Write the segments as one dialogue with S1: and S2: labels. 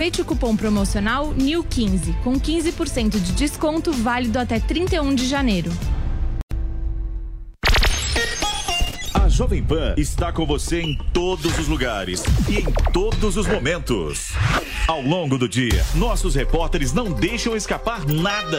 S1: Aproveite o cupom promocional NEW15 com 15% de desconto válido até 31 de janeiro.
S2: A Jovem Pan está com você em todos os lugares e em todos os momentos. Ao longo do dia, nossos repórteres não deixam escapar nada.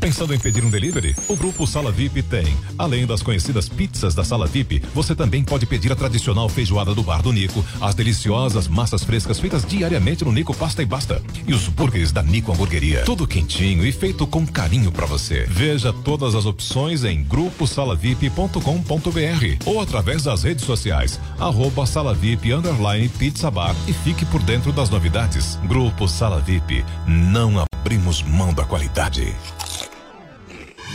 S3: Pensando em pedir um delivery? O Grupo Sala VIP tem. Além das conhecidas pizzas da Sala VIP, você também pode pedir a tradicional feijoada do Bar do Nico, as deliciosas massas frescas feitas diariamente no Nico Pasta e Basta e os burgers da Nico Hamburgueria. Tudo quentinho e feito com carinho para você. Veja todas as opções em gruposalavip.com.br ou através das redes sociais, arroba Sala VIP underline Pizza Bar e fique por dentro das novidades. Grupo Sala VIP, não abrimos mão da qualidade.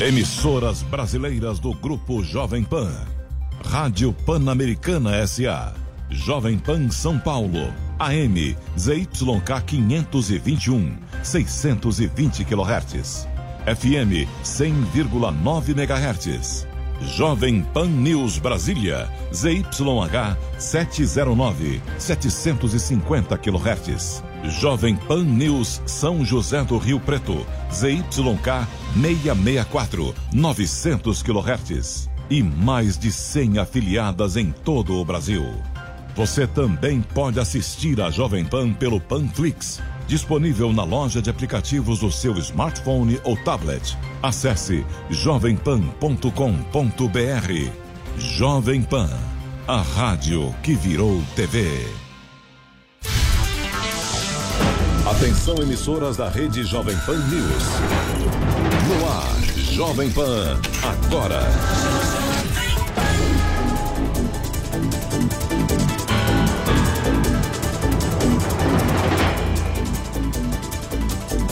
S3: Emissoras brasileiras do Grupo Jovem Pan. Rádio Pan-Americana SA. Jovem Pan São Paulo. AM ZYK 521, 620 kHz. FM 100,9 MHz. Jovem Pan News Brasília. ZYH 709, 750 kHz. Jovem Pan News São José do Rio Preto. ZYK 664, 900 kHz. E mais de 100 afiliadas em todo o Brasil. Você também pode assistir a Jovem Pan pelo Panflix, disponível na loja de aplicativos do seu smartphone ou tablet. Acesse jovempan.com.br. Jovem Pan, a rádio que virou TV. Atenção emissoras da rede Jovem Pan News. No ar, Jovem Pan, agora.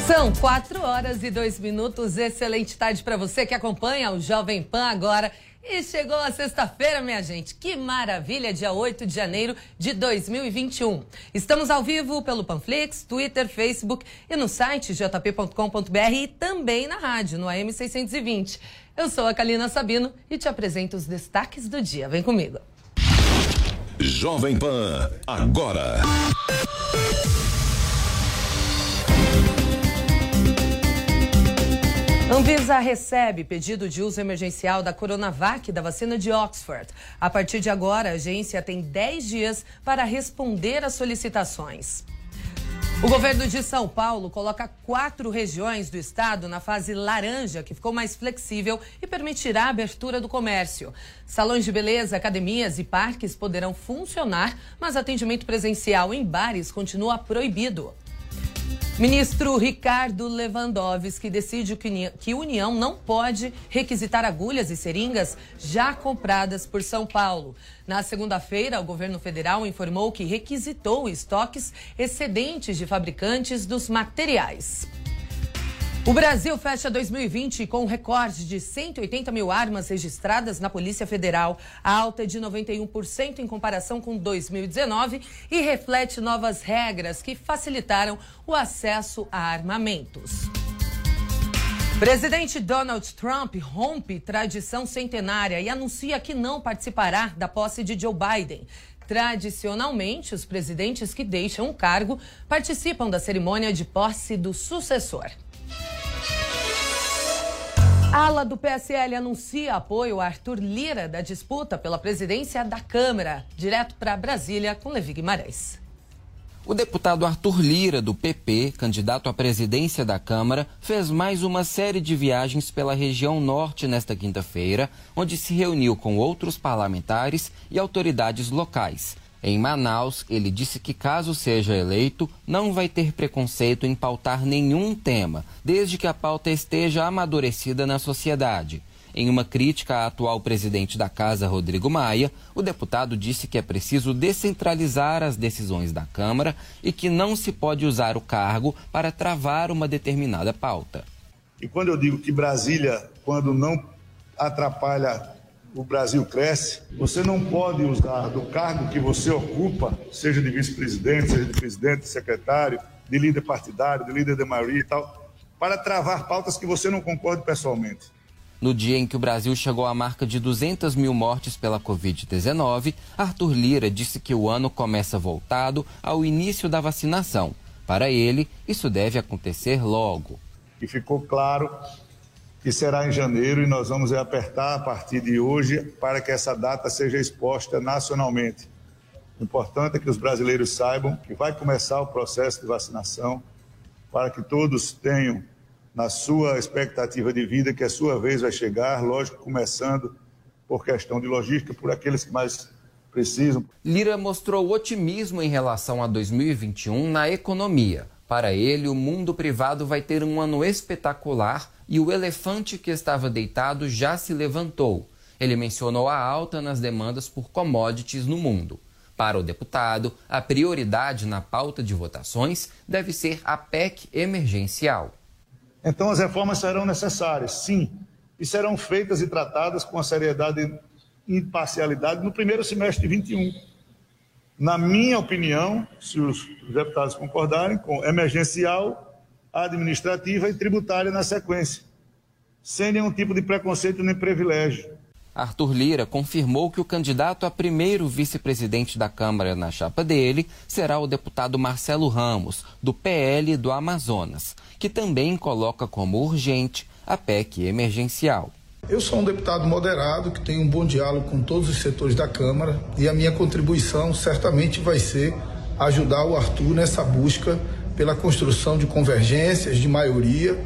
S4: São quatro horas e dois minutos. Excelente tarde para você que acompanha o Jovem Pan agora. E chegou a sexta-feira, minha gente. Que maravilha, dia 8 de janeiro de 2021. Estamos ao vivo pelo Panflix, Twitter, Facebook e no site jp.com.br e também na rádio, no AM 620. Eu sou a Kalina Sabino e te apresento os destaques do dia. Vem comigo.
S3: Jovem Pan, agora.
S4: Anvisa recebe pedido de uso emergencial da Coronavac da vacina de Oxford. A partir de agora, a agência tem 10 dias para responder às solicitações. O governo de São Paulo coloca quatro regiões do estado na fase laranja, que ficou mais flexível e permitirá a abertura do comércio. Salões de beleza, academias e parques poderão funcionar, mas atendimento presencial em bares continua proibido. Ministro Ricardo Lewandowski decide que União não pode requisitar agulhas e seringas já compradas por São Paulo. Na segunda-feira, o governo federal informou que requisitou estoques excedentes de fabricantes dos materiais. O Brasil fecha 2020 com um recorde de 180 mil armas registradas na Polícia Federal, alta de 91% em comparação com 2019 e reflete novas regras que facilitaram o acesso a armamentos. Presidente Donald Trump rompe tradição centenária e anuncia que não participará da posse de Joe Biden. Tradicionalmente, os presidentes que deixam o cargo participam da cerimônia de posse do sucessor. Ala do PSL anuncia apoio a Arthur Lira da disputa pela presidência da Câmara. Direto para Brasília com Levi Guimarães.
S5: O deputado Arthur Lira, do PP, candidato à presidência da Câmara, fez mais uma série de viagens pela região norte nesta quinta-feira, onde se reuniu com outros parlamentares e autoridades locais. Em Manaus, ele disse que, caso seja eleito, não vai ter preconceito em pautar nenhum tema, desde que a pauta esteja amadurecida na sociedade. Em uma crítica à atual presidente da Casa, Rodrigo Maia, o deputado disse que é preciso descentralizar as decisões da Câmara e que não se pode usar o cargo para travar uma determinada pauta.
S6: E quando eu digo que Brasília, quando não atrapalha o Brasil cresce, você não pode usar do cargo que você ocupa, seja de vice-presidente, seja de presidente, de secretário, de líder partidário, de líder de maioria e tal, para travar pautas que você não concorda pessoalmente.
S5: No dia em que o Brasil chegou à marca de 200 mil mortes pela Covid-19, Arthur Lira disse que o ano começa voltado ao início da vacinação. Para ele, isso deve acontecer logo.
S6: E ficou claro que será em janeiro e nós vamos apertar a partir de hoje para que essa data seja exposta nacionalmente. O importante é que os brasileiros saibam que vai começar o processo de vacinação para que todos tenham na sua expectativa de vida, que a sua vez vai chegar, lógico, começando por questão de logística, por aqueles que mais precisam.
S5: Lira mostrou otimismo em relação a 2021 na economia. Para ele, o mundo privado vai ter um ano espetacular e o elefante que estava deitado já se levantou. Ele mencionou a alta nas demandas por commodities no mundo. Para o deputado, a prioridade na pauta de votações deve ser a PEC emergencial.
S6: Então, as reformas serão necessárias, sim, e serão feitas e tratadas com a seriedade e imparcialidade no primeiro semestre de 21. Na minha opinião, se os deputados concordarem, com emergencial, administrativa e tributária na sequência, sem nenhum tipo de preconceito nem privilégio.
S5: Arthur Lira confirmou que o candidato a primeiro vice-presidente da Câmara na chapa dele será o deputado Marcelo Ramos, do PL do Amazonas, que também coloca como urgente a PEC emergencial.
S7: Eu sou um deputado moderado que tem um bom diálogo com todos os setores da Câmara e a minha contribuição certamente vai ser ajudar o Arthur nessa busca pela construção de convergências de maioria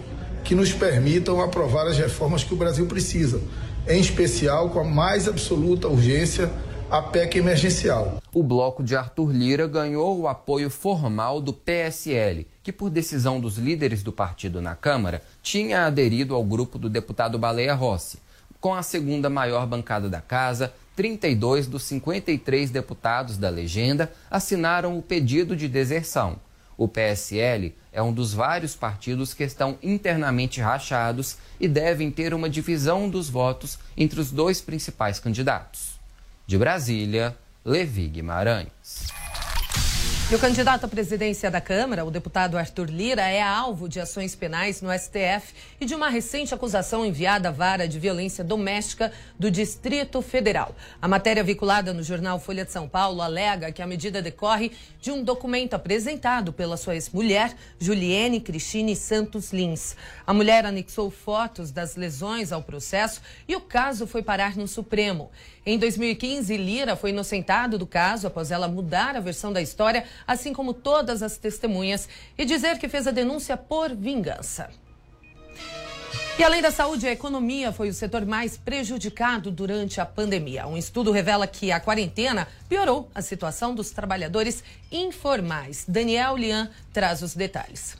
S7: que nos permitam aprovar as reformas que o Brasil precisa em especial com a mais absoluta urgência a PEC emergencial.
S5: O bloco de Arthur Lira ganhou o apoio formal do PSL, que, por decisão dos líderes do partido na Câmara, tinha aderido ao grupo do deputado Baleia Rossi. Com a segunda maior bancada da casa, 32 dos 53 deputados da legenda assinaram o pedido de deserção. O PSL é um dos vários partidos que estão internamente rachados e devem ter uma divisão dos votos entre os dois principais candidatos. De Brasília, Levi Guimarães.
S4: E o candidato à presidência da Câmara, o deputado Arthur Lira, é alvo de ações penais no STF e de uma recente acusação enviada à vara de violência doméstica do Distrito Federal. A matéria vinculada no jornal Folha de São Paulo alega que a medida decorre de um documento apresentado pela sua ex-mulher, Juliene Cristine Santos Lins. A mulher anexou fotos das lesões ao processo e o caso foi parar no Supremo. Em 2015, Lira foi inocentado do caso após ela mudar a versão da história, assim como todas as testemunhas, e dizer que fez a denúncia por vingança. E além da saúde, a economia foi o setor mais prejudicado durante a pandemia. Um estudo revela que a quarentena piorou a situação dos trabalhadores informais. Daniel Lian traz os detalhes.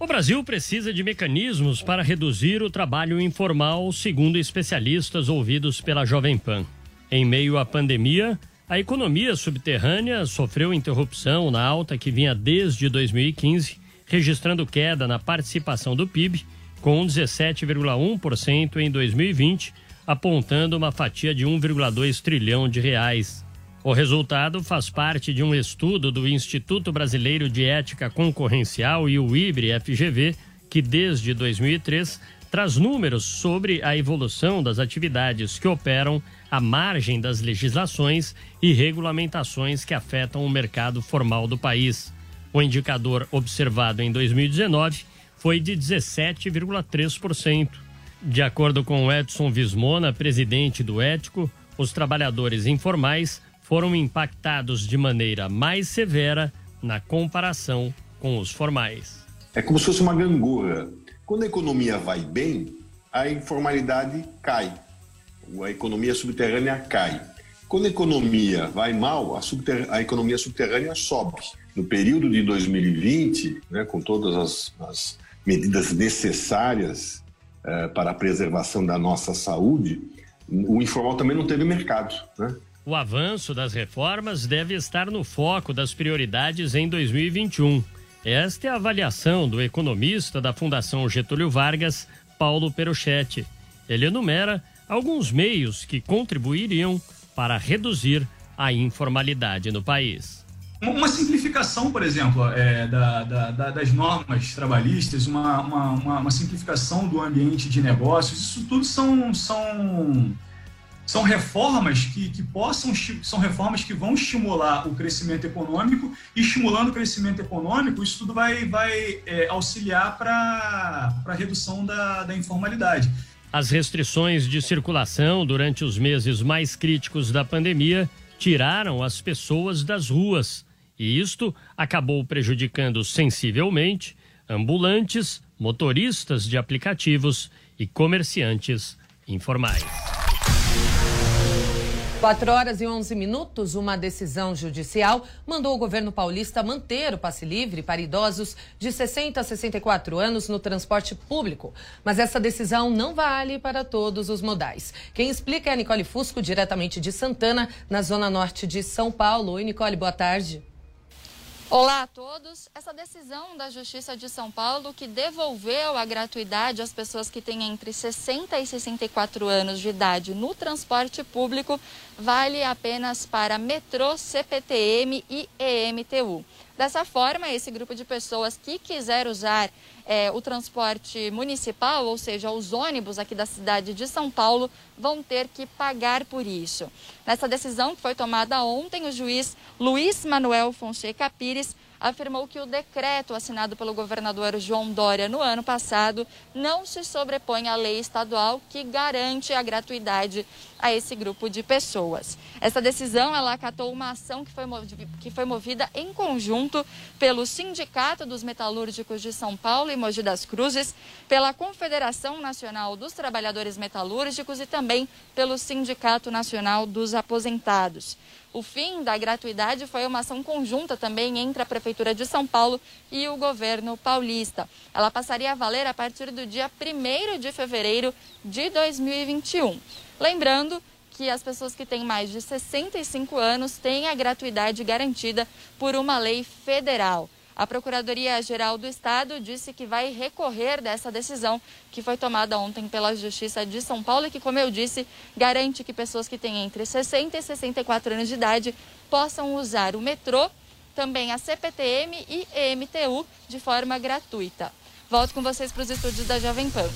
S8: O Brasil precisa de mecanismos para reduzir o trabalho informal, segundo especialistas ouvidos pela Jovem Pan. Em meio à pandemia, a economia subterrânea sofreu interrupção na alta que vinha desde 2015, registrando queda na participação do PIB, com 17,1% em 2020, apontando uma fatia de 1,2 trilhão de reais. O resultado faz parte de um estudo do Instituto Brasileiro de Ética Concorrencial e o IBRE-FGV, que desde 2003 traz números sobre a evolução das atividades que operam à margem das legislações e regulamentações que afetam o mercado formal do país. O indicador observado em 2019 foi de 17,3%. De acordo com Edson Vismona, presidente do Ético, os trabalhadores informais foram impactados de maneira mais severa na comparação com os formais.
S9: É como se fosse uma gangorra. Quando a economia vai bem, a informalidade cai, a economia subterrânea cai. Quando a economia vai mal, a, a economia subterrânea sobe. No período de 2020, né, com todas as, as medidas necessárias eh, para a preservação da nossa saúde, o informal também não teve mercado. Né?
S8: O avanço das reformas deve estar no foco das prioridades em 2021. Esta é a avaliação do economista da Fundação Getúlio Vargas, Paulo Peruchetti. Ele enumera alguns meios que contribuiriam para reduzir a informalidade no país.
S10: Uma simplificação, por exemplo, é, da, da, da, das normas trabalhistas, uma, uma, uma, simplificação do ambiente de negócios, isso tudo são, são são reformas que, que possam são reformas que vão estimular o crescimento econômico e estimulando o crescimento econômico isso tudo vai, vai é, auxiliar para a redução da informalidade.
S8: As restrições de circulação durante os meses mais críticos da pandemia tiraram as pessoas das ruas e isto acabou prejudicando sensivelmente ambulantes, motoristas de aplicativos e comerciantes informais.
S4: 4 horas e 11 minutos, uma decisão judicial mandou o governo paulista manter o passe livre para idosos de 60 a 64 anos no transporte público. Mas essa decisão não vale para todos os modais. Quem explica é a Nicole Fusco, diretamente de Santana, na zona norte de São Paulo. Oi, Nicole, boa tarde.
S11: Olá a todos. Essa decisão da Justiça de São Paulo que devolveu a gratuidade às pessoas que têm entre 60 e 64 anos de idade no transporte público vale apenas para metrô, CPTM e EMTU. Dessa forma, esse grupo de pessoas que quiser usar é, o transporte municipal, ou seja, os ônibus aqui da cidade de São Paulo, vão ter que pagar por isso. Nessa decisão que foi tomada ontem, o juiz Luiz Manuel Fonseca Pires afirmou que o decreto assinado pelo governador João Dória no ano passado não se sobrepõe à lei estadual que garante a gratuidade a esse grupo de pessoas. Essa decisão ela acatou uma ação que foi, que foi movida em conjunto pelo Sindicato dos Metalúrgicos de São Paulo e Mogi das Cruzes, pela Confederação Nacional dos Trabalhadores Metalúrgicos e também pelo Sindicato Nacional dos Aposentados. O fim da gratuidade foi uma ação conjunta também entre a Prefeitura de São Paulo e o governo paulista. Ela passaria a valer a partir do dia 1 de fevereiro de 2021. Lembrando que as pessoas que têm mais de 65 anos têm a gratuidade garantida por uma lei federal. A Procuradoria-Geral do Estado disse que vai recorrer dessa decisão que foi tomada ontem pela Justiça de São Paulo e que, como eu disse, garante que pessoas que têm entre 60 e 64 anos de idade possam usar o metrô, também a CPTM e EMTU de forma gratuita. Volto com vocês para os estúdios da Jovem Pan.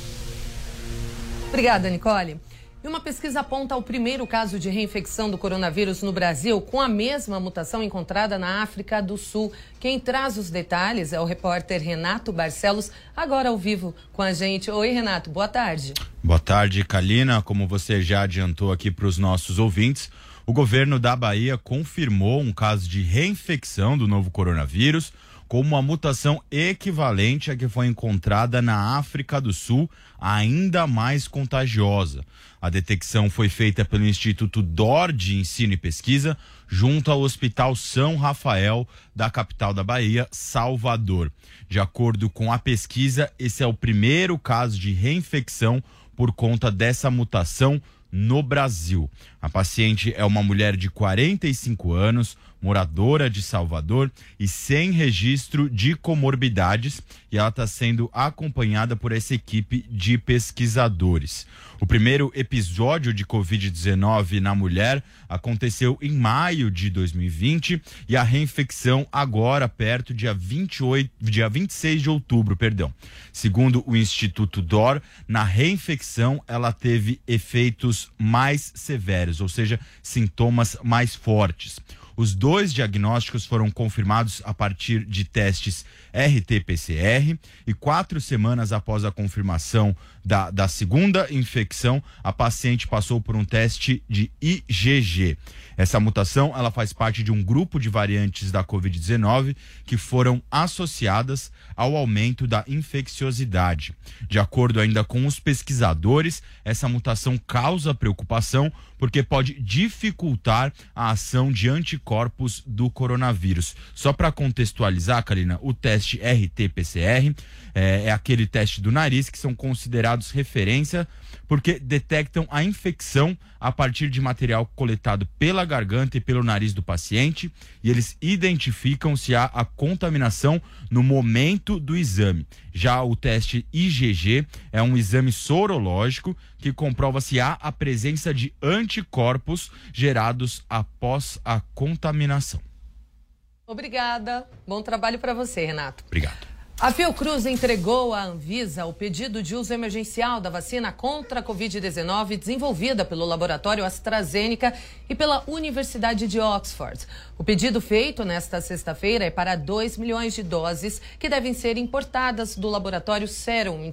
S4: Obrigada, Nicole. E uma pesquisa aponta o primeiro caso de reinfecção do coronavírus no Brasil com a mesma mutação encontrada na África do Sul. Quem traz os detalhes é o repórter Renato Barcelos, agora ao vivo com a gente. Oi, Renato, boa tarde.
S12: Boa tarde, Kalina. Como você já adiantou aqui para os nossos ouvintes, o governo da Bahia confirmou um caso de reinfecção do novo coronavírus com uma mutação equivalente à que foi encontrada na África do Sul, ainda mais contagiosa. A detecção foi feita pelo Instituto DOR de Ensino e Pesquisa, junto ao Hospital São Rafael, da capital da Bahia, Salvador. De acordo com a pesquisa, esse é o primeiro caso de reinfecção por conta dessa mutação no Brasil. A paciente é uma mulher de 45 anos, moradora de Salvador e sem registro de comorbidades, e ela está sendo acompanhada por essa equipe de pesquisadores. O primeiro episódio de Covid-19 na mulher aconteceu em maio de 2020 e a reinfecção agora perto dia 28, dia 26 de outubro, perdão. Segundo o Instituto DOR, na reinfecção ela teve efeitos mais severos, ou seja, sintomas mais fortes. Os dois diagnósticos foram confirmados a partir de testes RT-PCR e quatro semanas após a confirmação da, da segunda infecção, a paciente passou por um teste de IgG. Essa mutação ela faz parte de um grupo de variantes da Covid-19 que foram associadas ao aumento da infecciosidade. De acordo ainda com os pesquisadores, essa mutação causa preocupação porque pode dificultar a ação de anticorpos do coronavírus. Só para contextualizar, Karina, o teste RT-PCR é, é aquele teste do nariz que são considerados referência porque detectam a infecção a partir de material coletado pela garganta e pelo nariz do paciente e eles identificam se há a contaminação no momento do exame. Já o teste IgG é um exame sorológico que comprova se há a presença de anticorpos gerados após a contaminação.
S4: Obrigada. Bom trabalho para você, Renato.
S12: Obrigado.
S4: A Fiocruz entregou à Anvisa o pedido de uso emergencial da vacina contra a Covid-19 desenvolvida pelo laboratório AstraZeneca e pela Universidade de Oxford. O pedido feito nesta sexta-feira é para 2 milhões de doses que devem ser importadas do laboratório Serum,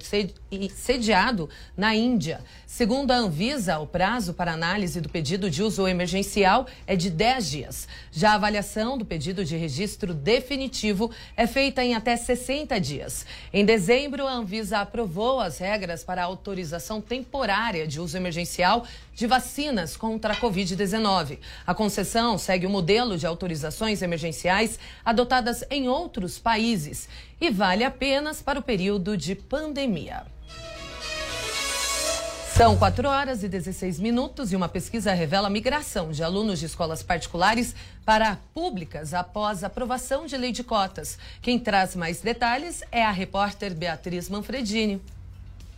S4: sediado na Índia. Segundo a Anvisa, o prazo para análise do pedido de uso emergencial é de 10 dias. Já a avaliação do pedido de registro definitivo é feita em até 60 dias. Em dezembro, a Anvisa aprovou as regras para a autorização temporária de uso emergencial de vacinas contra a Covid-19. A concessão segue o modelo de autorizações emergenciais adotadas em outros países e vale apenas para o período de pandemia. São 4 horas e 16 minutos e uma pesquisa revela a migração de alunos de escolas particulares para públicas após aprovação de lei de cotas. Quem traz mais detalhes é a repórter Beatriz Manfredini.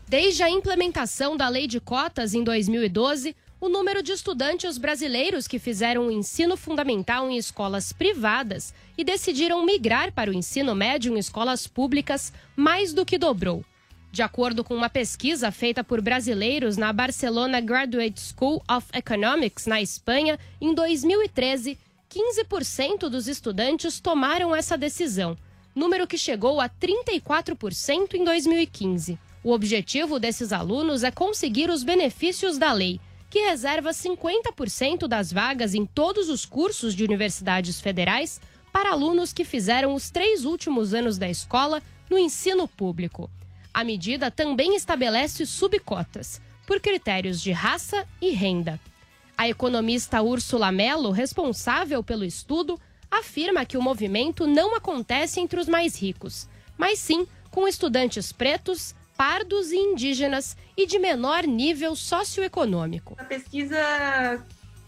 S1: Desde a implementação da lei de cotas em 2012, o número de estudantes brasileiros que fizeram o ensino fundamental em escolas privadas e decidiram migrar para o ensino médio em escolas públicas mais do que dobrou. De acordo com uma pesquisa feita por brasileiros na Barcelona Graduate School of Economics, na Espanha, em 2013, 15% dos estudantes tomaram essa decisão, número que chegou a 34% em 2015. O objetivo desses alunos é conseguir os benefícios da lei, que reserva 50% das vagas em todos os cursos de universidades federais para alunos que fizeram os três últimos anos da escola no ensino público. A medida também estabelece subcotas, por critérios de raça e renda. A economista Úrsula Mello, responsável pelo estudo, afirma que o movimento não acontece entre os mais ricos, mas sim com estudantes pretos, pardos e indígenas e de menor nível socioeconômico.
S13: A pesquisa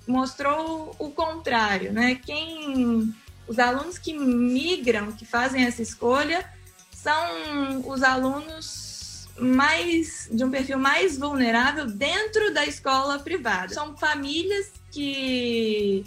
S13: mostrou o contrário, né? Quem os alunos que migram, que fazem essa escolha, são os alunos mais de um perfil mais vulnerável dentro da escola privada. São famílias que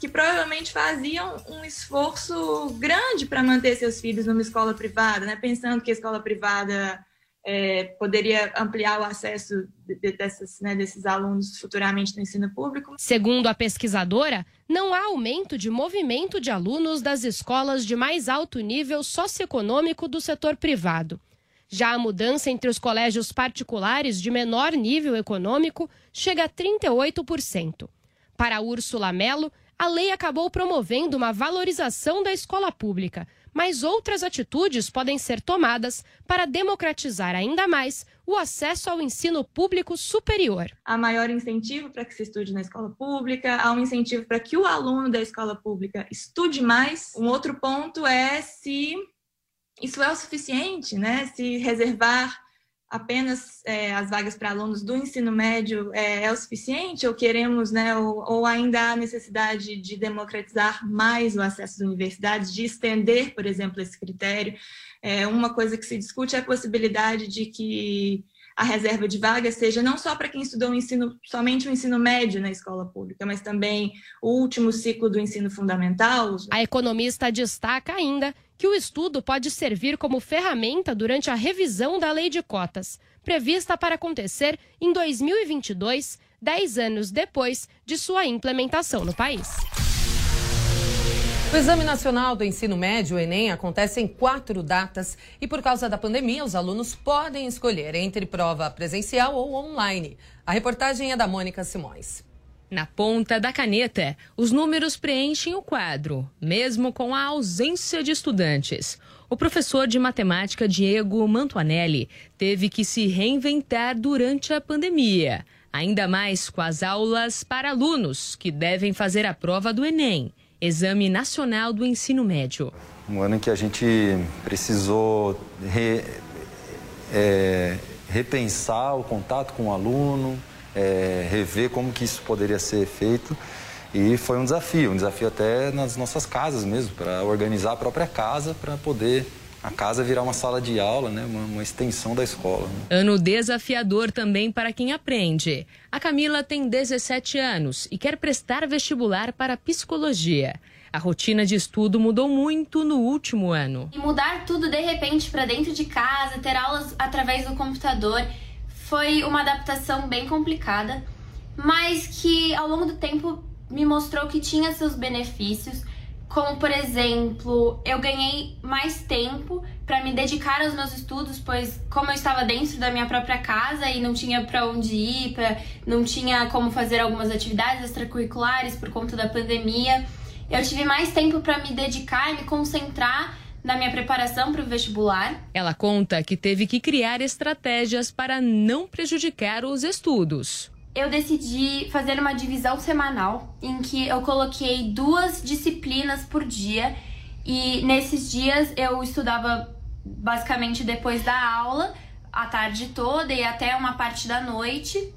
S13: que provavelmente faziam um esforço grande para manter seus filhos numa escola privada, né? Pensando que a escola privada é, poderia ampliar o acesso de, de, dessas, né, desses alunos futuramente no ensino público.
S1: Segundo a pesquisadora, não há aumento de movimento de alunos das escolas de mais alto nível socioeconômico do setor privado. Já a mudança entre os colégios particulares de menor nível econômico chega a 38%. Para Úrsula Mello, a lei acabou promovendo uma valorização da escola pública, mas outras atitudes podem ser tomadas para democratizar ainda mais o acesso ao ensino público superior.
S13: Há maior incentivo para que se estude na escola pública, há um incentivo para que o aluno da escola pública estude mais. Um outro ponto é se isso é o suficiente, né? Se reservar apenas é, as vagas para alunos do ensino médio é, é, o suficiente ou queremos, né, ou, ou, ainda há necessidade de democratizar mais o acesso às universidades, de estender, por exemplo, esse critério? É, uma coisa que se discute é a possibilidade de que a reserva de vagas seja não só para quem estudou o ensino, somente o ensino médio na escola pública, mas também o último ciclo do ensino fundamental.
S1: A economista destaca ainda que o estudo pode servir como ferramenta durante a revisão da lei de cotas, prevista para acontecer em 2022, dez anos depois de sua implementação no país.
S4: O Exame Nacional do Ensino Médio, o Enem, acontece em quatro datas e, por causa da pandemia, os alunos podem escolher entre prova presencial ou online. A reportagem é da Mônica Simões.
S14: Na ponta da caneta, os números preenchem o quadro, mesmo com a ausência de estudantes. O professor de matemática Diego Mantuanelli teve que se reinventar durante a pandemia, ainda mais com as aulas para alunos que devem fazer a prova do Enem. Exame Nacional do Ensino Médio.
S15: Um ano em que a gente precisou re, é, repensar o contato com o aluno, é, rever como que isso poderia ser feito. E foi um desafio, um desafio até nas nossas casas mesmo, para organizar a própria casa, para poder a casa virar uma sala de aula, né? uma, uma extensão da escola. Né?
S14: Ano desafiador também para quem aprende. A Camila tem 17 anos e quer prestar vestibular para psicologia. A rotina de estudo mudou muito no último ano.
S16: E mudar tudo de repente para dentro de casa, ter aulas através do computador, foi uma adaptação bem complicada, mas que ao longo do tempo me mostrou que tinha seus benefícios como por exemplo, eu ganhei mais tempo para me dedicar aos meus estudos, pois como eu estava dentro da minha própria casa e não tinha para onde ir, pra, não tinha como fazer algumas atividades extracurriculares por conta da pandemia, eu tive mais tempo para me dedicar e me concentrar na minha preparação para o vestibular.
S14: Ela conta que teve que criar estratégias para não prejudicar os estudos
S16: eu decidi fazer uma divisão semanal em que eu coloquei duas disciplinas por dia e nesses dias eu estudava basicamente depois da aula, a tarde toda e até uma parte da noite.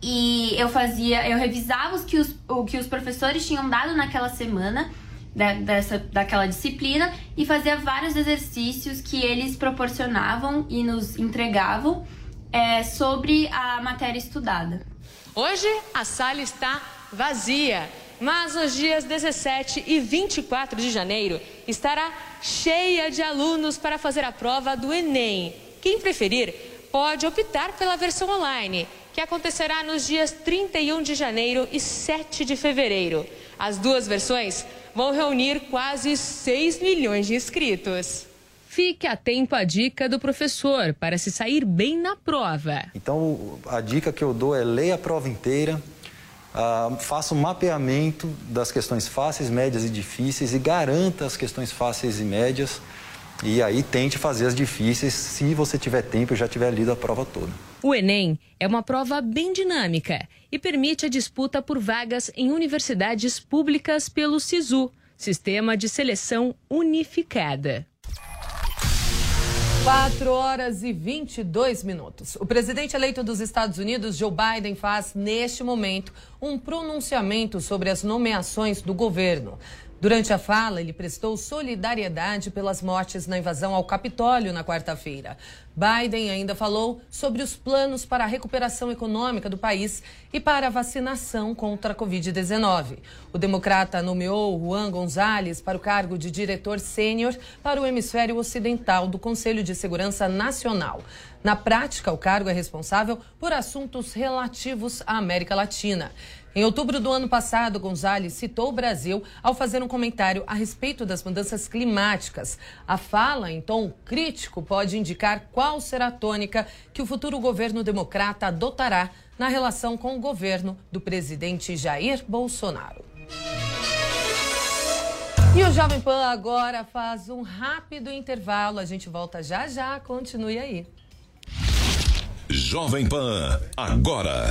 S16: E eu fazia, eu revisava os que os, o que os professores tinham dado naquela semana da, dessa, daquela disciplina e fazia vários exercícios que eles proporcionavam e nos entregavam é, sobre a matéria estudada.
S14: Hoje a sala está vazia, mas nos dias 17 e 24 de janeiro estará cheia de alunos para fazer a prova do Enem. Quem preferir pode optar pela versão online, que acontecerá nos dias 31 de janeiro e 7 de fevereiro. As duas versões vão reunir quase 6 milhões de inscritos. Fique atento à dica do professor para se sair bem na prova.
S15: Então, a dica que eu dou é leia a prova inteira, uh, faça um mapeamento das questões fáceis, médias e difíceis e garanta as questões fáceis e médias. E aí tente fazer as difíceis se você tiver tempo e já tiver lido a prova toda.
S14: O Enem é uma prova bem dinâmica e permite a disputa por vagas em universidades públicas pelo SISU, Sistema de Seleção Unificada.
S4: 4 horas e 22 minutos. O presidente eleito dos Estados Unidos, Joe Biden, faz neste momento um pronunciamento sobre as nomeações do governo. Durante a fala, ele prestou solidariedade pelas mortes na invasão ao Capitólio na quarta-feira. Biden ainda falou sobre os planos para a recuperação econômica do país e para a vacinação contra a Covid-19. O democrata nomeou Juan Gonzalez para o cargo de diretor sênior para o hemisfério ocidental do Conselho de Segurança Nacional. Na prática, o cargo é responsável por assuntos relativos à América Latina. Em outubro do ano passado, Gonzalez citou o Brasil ao fazer um comentário a respeito das mudanças climáticas. A fala, em tom crítico, pode indicar qual será a tônica que o futuro governo democrata adotará na relação com o governo do presidente Jair Bolsonaro. E o Jovem Pan agora faz um rápido intervalo. A gente volta já já. Continue aí.
S3: Jovem Pan, agora.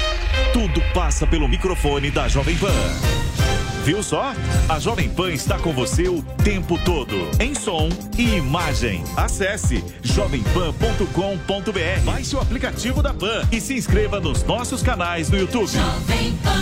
S2: Tudo passa pelo microfone da Jovem Pan. Viu só? A Jovem Pan está com você o tempo todo, em som e imagem. Acesse jovempan.com.br, baixe o aplicativo da Pan e se inscreva nos nossos canais no YouTube. Jovem Pan.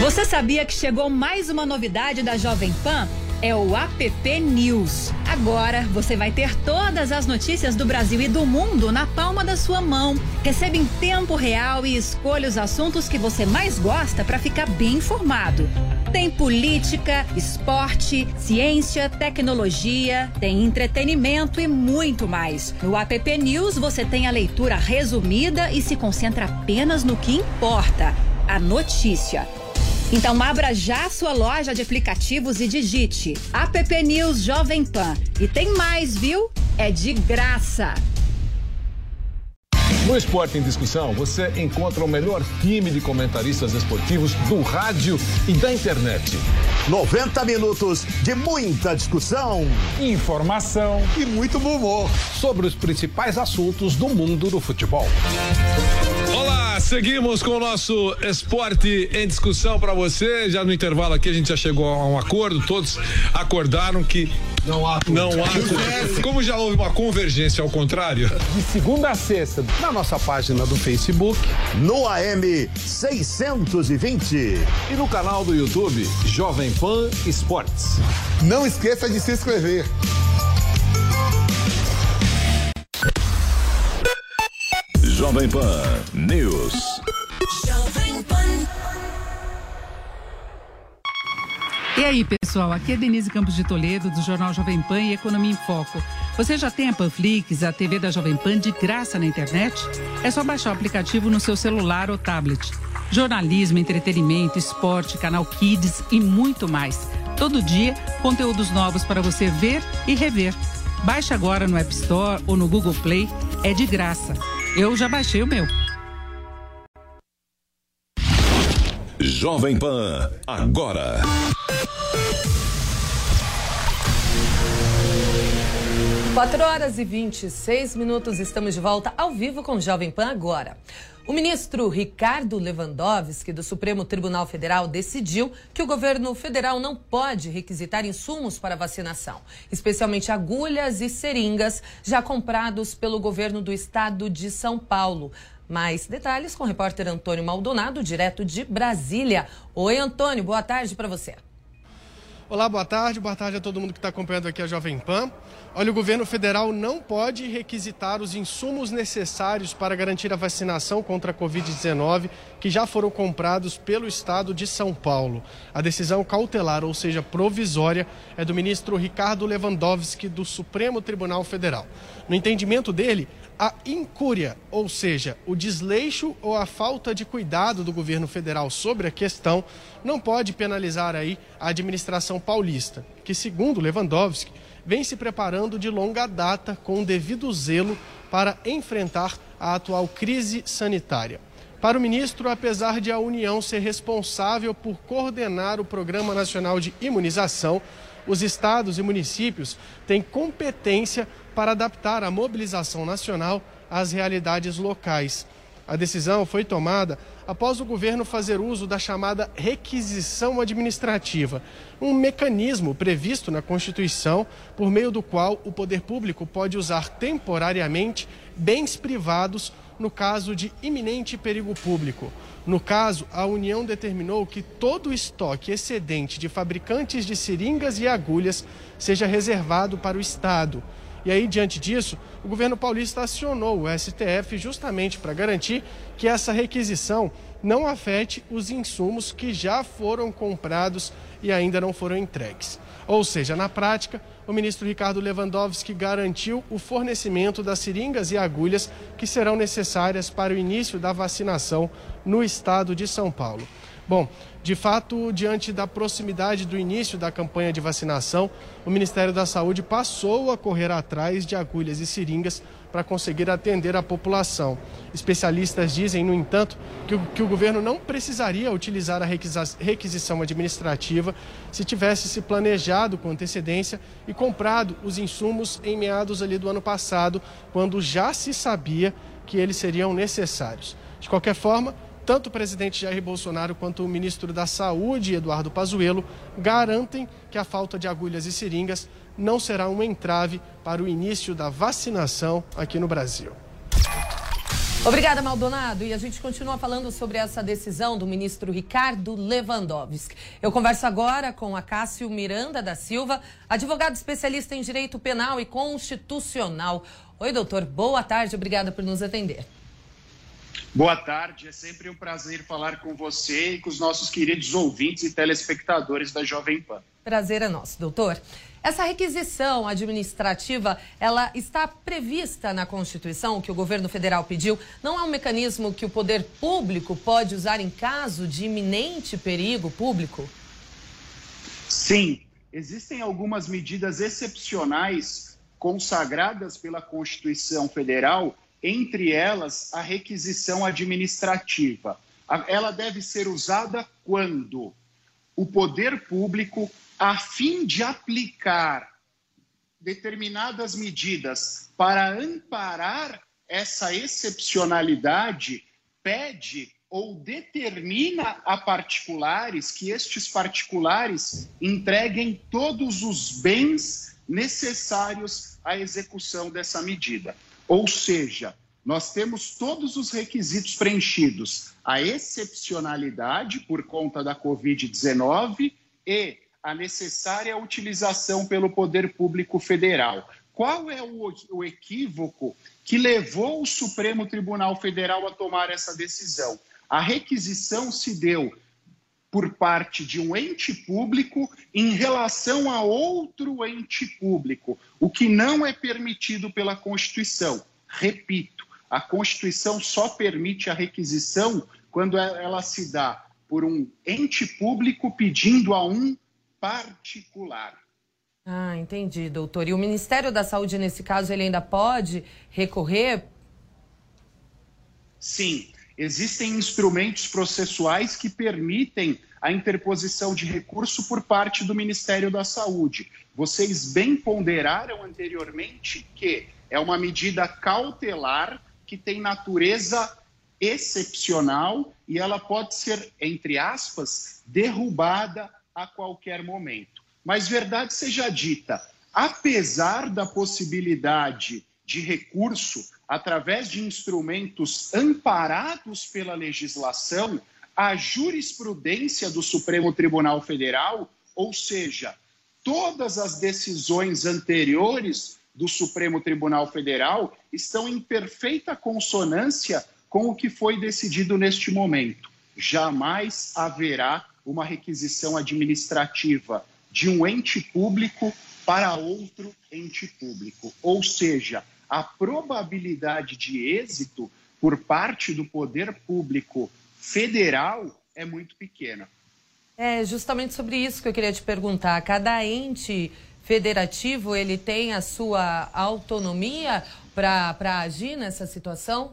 S17: Você sabia que chegou mais uma novidade da Jovem Pan? É o App News. Agora você vai ter todas as notícias do Brasil e do mundo na palma da sua mão. Receba em tempo real e escolha os assuntos que você mais gosta para ficar bem informado. Tem política, esporte, ciência, tecnologia, tem entretenimento e muito mais. No App News você tem a leitura resumida e se concentra apenas no que importa: a notícia. Então abra já sua loja de aplicativos e digite App News Jovem Pan. E tem mais, viu? É de graça.
S18: No Esporte em Discussão, você encontra o melhor time de comentaristas esportivos do rádio e da internet.
S19: 90 minutos de muita discussão,
S18: informação
S19: e muito bom humor
S18: sobre os principais assuntos do mundo do futebol. Olá, seguimos com o nosso esporte em discussão para você. Já no intervalo aqui a gente já chegou a um acordo, todos acordaram que
S19: não há
S18: não há como já houve uma convergência ao contrário.
S20: De segunda a sexta, na nossa página do Facebook,
S19: no AM 620
S18: e no canal do YouTube Jovem Pan Esportes.
S19: Não esqueça de se inscrever.
S2: Jovem Pan News. Jovem Pan.
S21: E aí, pessoal, aqui é Denise Campos de Toledo, do Jornal Jovem Pan e Economia em Foco. Você já tem a Panflix, a TV da Jovem Pan de graça na internet? É só baixar o aplicativo no seu celular ou tablet. Jornalismo, entretenimento, esporte, canal Kids e muito mais. Todo dia, conteúdos novos para você ver e rever. Baixe agora no App Store ou no Google Play, é de graça. Eu já baixei o meu.
S2: Jovem Pan, agora.
S4: Quatro horas e 26 minutos, estamos de volta ao vivo com Jovem Pan agora. O ministro Ricardo Lewandowski, do Supremo Tribunal Federal, decidiu que o governo federal não pode requisitar insumos para vacinação, especialmente agulhas e seringas já comprados pelo governo do estado de São Paulo. Mais detalhes com o repórter Antônio Maldonado, direto de Brasília. Oi, Antônio, boa tarde para você.
S22: Olá, boa tarde. Boa tarde a todo mundo que está acompanhando aqui a Jovem Pan. Olha, o governo federal não pode requisitar os insumos necessários para garantir a vacinação contra a Covid-19 que já foram comprados pelo estado de São Paulo. A decisão cautelar, ou seja, provisória, é do ministro Ricardo Lewandowski, do Supremo Tribunal Federal. No entendimento dele, a incúria, ou seja, o desleixo ou a falta de cuidado do governo federal sobre a questão, não pode penalizar aí a administração paulista, que, segundo Lewandowski, vem se preparando de longa data com devido zelo para enfrentar a atual crise sanitária. Para o ministro, apesar de a União ser responsável por coordenar o Programa Nacional de Imunização, os estados e municípios têm competência para adaptar a mobilização nacional às realidades locais. A decisão foi tomada após o governo fazer uso da chamada requisição administrativa, um mecanismo previsto na Constituição por meio do qual o poder público pode usar temporariamente bens privados no caso de iminente perigo público. No caso, a União determinou que todo o estoque excedente de fabricantes de seringas e agulhas seja reservado para o Estado. E aí, diante disso, o governo paulista acionou o STF justamente para garantir que essa requisição não afete os insumos que já foram comprados e ainda não foram entregues. Ou seja, na prática, o ministro Ricardo Lewandowski garantiu o fornecimento das seringas e agulhas que serão necessárias para o início da vacinação no estado de São Paulo. Bom, de fato, diante da proximidade do início da campanha de vacinação, o Ministério da Saúde passou a correr atrás de agulhas e seringas para conseguir atender a população. Especialistas dizem, no entanto, que o, que o governo não precisaria utilizar a requisição administrativa se tivesse se planejado com antecedência e comprado os insumos em meados ali do ano passado, quando já se sabia que eles seriam necessários. De qualquer forma, tanto o presidente Jair Bolsonaro quanto o ministro da Saúde, Eduardo Pazuello, garantem que a falta de agulhas e seringas não será um entrave para o início da vacinação aqui no Brasil.
S4: Obrigada, Maldonado. E a gente continua falando sobre essa decisão do ministro Ricardo Lewandowski. Eu converso agora com a Cássio Miranda da Silva, advogado especialista em direito penal e constitucional. Oi, doutor. Boa tarde. Obrigada por nos atender.
S23: Boa tarde, é sempre um prazer falar com você e com os nossos queridos ouvintes e telespectadores da Jovem Pan.
S4: Prazer é nosso, doutor. Essa requisição administrativa, ela está prevista na Constituição, que o governo federal pediu. Não é um mecanismo que o poder público pode usar em caso de iminente perigo público?
S23: Sim, existem algumas medidas excepcionais consagradas pela Constituição Federal entre elas a requisição administrativa. Ela deve ser usada quando o poder público, a fim de aplicar determinadas medidas para amparar essa excepcionalidade, pede ou determina a particulares que estes particulares entreguem todos os bens necessários à execução dessa medida. Ou seja, nós temos todos os requisitos preenchidos: a excepcionalidade por conta da Covid-19 e a necessária utilização pelo poder público federal. Qual é o, equívoco que levou o Supremo Tribunal Federal a tomar essa decisão? A requisição se deu por parte de um ente público em relação a outro ente público, o que não é permitido pela Constituição. Repito, a Constituição só permite a requisição quando ela se dá por um ente público pedindo a um particular.
S4: Ah, entendi, doutor. E o Ministério da Saúde, nesse caso, ele ainda pode recorrer?
S23: Sim existem instrumentos processuais que permitem a interposição de recurso por parte do Ministério da Saúde. Vocês bem ponderaram anteriormente que é uma medida cautelar que tem natureza excepcional e ela pode ser, entre aspas, derrubada a qualquer momento. Mas verdade seja dita, apesar da possibilidade de recurso através de instrumentos amparados pela legislação, a jurisprudência do Supremo Tribunal Federal, ou seja, todas as decisões anteriores do Supremo Tribunal Federal estão em perfeita consonância com o que foi decidido neste momento. Jamais haverá uma requisição administrativa de um ente público para outro ente público. Ou seja, a probabilidade de êxito por parte do poder público federal é muito pequena.
S4: É justamente sobre isso que eu queria te perguntar. Cada ente federativo ele tem a sua autonomia para agir nessa situação?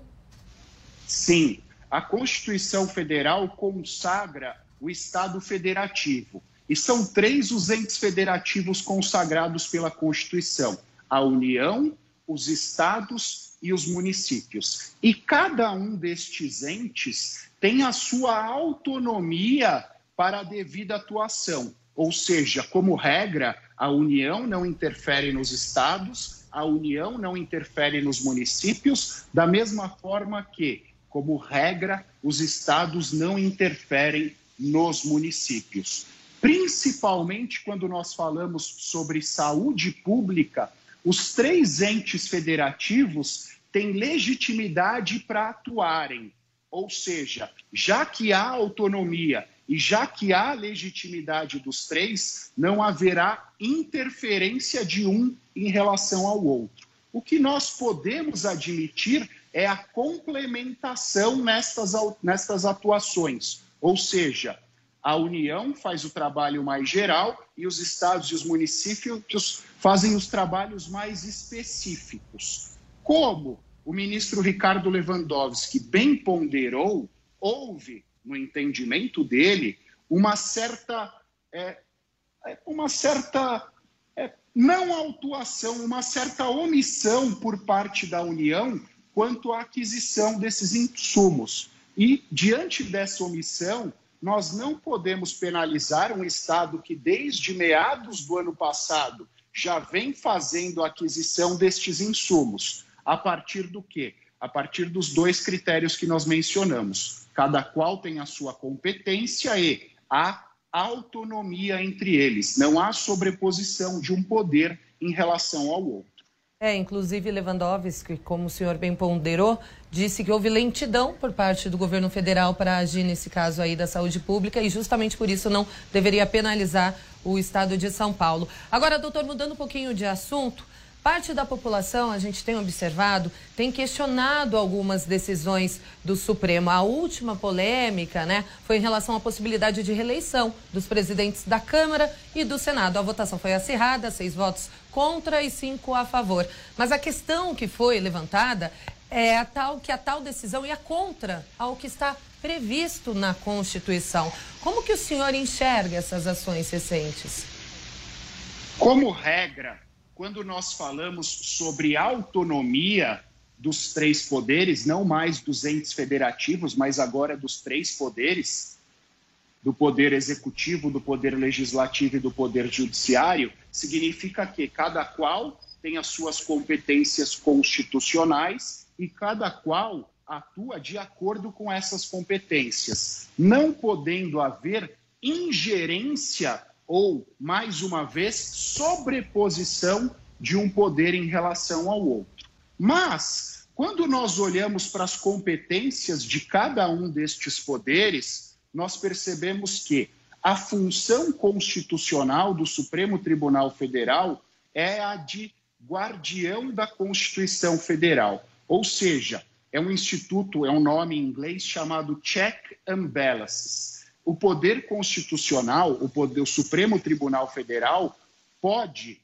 S23: Sim. A Constituição Federal consagra o Estado federativo. E são três os entes federativos consagrados pela Constituição: a União, os estados e os municípios. E cada um destes entes tem a sua autonomia para a devida atuação. Ou seja, como regra, a União não interfere nos estados, a União não interfere nos municípios, da mesma forma que, como regra, os estados não interferem nos municípios. Principalmente quando nós falamos sobre saúde pública, os três entes federativos têm legitimidade para atuarem. Ou seja, já que há autonomia e já que há legitimidade dos três, não haverá interferência de um em relação ao outro. O que nós podemos admitir é a complementação nestas, nestas atuações, ou seja, a União faz o trabalho mais geral e os estados e os municípios fazem os trabalhos mais específicos. Como o ministro Ricardo Lewandowski bem ponderou, houve, no entendimento dele, uma certa, é, é uma certa é, não autuação, uma certa omissão por parte da União quanto à aquisição desses insumos. E, diante dessa omissão, nós não podemos penalizar um Estado que, desde meados do ano passado, já vem fazendo a aquisição destes insumos. A partir do quê? A partir dos dois critérios que nós mencionamos. Cada qual tem a sua competência e a autonomia entre eles. Não há sobreposição de um poder em relação ao outro.
S4: É, inclusive Lewandowski, como o senhor bem ponderou, disse que houve lentidão por parte do governo federal para agir nesse caso aí da saúde pública e justamente por isso não deveria penalizar o estado de São Paulo. Agora, doutor, mudando um pouquinho de assunto, Parte da população, a gente tem observado, tem questionado algumas decisões do Supremo. A última polêmica, né, foi em relação à possibilidade de reeleição dos presidentes da Câmara e do Senado. A votação foi acirrada, seis votos contra e cinco a favor. Mas a questão que foi levantada é a tal que a tal decisão ia contra ao que está previsto na Constituição. Como que o senhor enxerga essas ações recentes?
S23: Como regra, quando nós falamos sobre autonomia dos três poderes, não mais dos entes federativos, mas agora dos três poderes, do poder executivo, do poder legislativo e do poder judiciário, significa que cada qual tem as suas competências constitucionais e cada qual atua de acordo com essas competências, não podendo haver ingerência ou, mais uma vez, sobreposição de um poder em relação ao outro. Mas, quando nós olhamos para as competências de cada um destes poderes, nós percebemos que a função constitucional do Supremo Tribunal Federal é a de guardião da Constituição Federal, ou seja, é um instituto, é um nome em inglês chamado Check and Balances o poder constitucional, o, poder, o Supremo Tribunal Federal, pode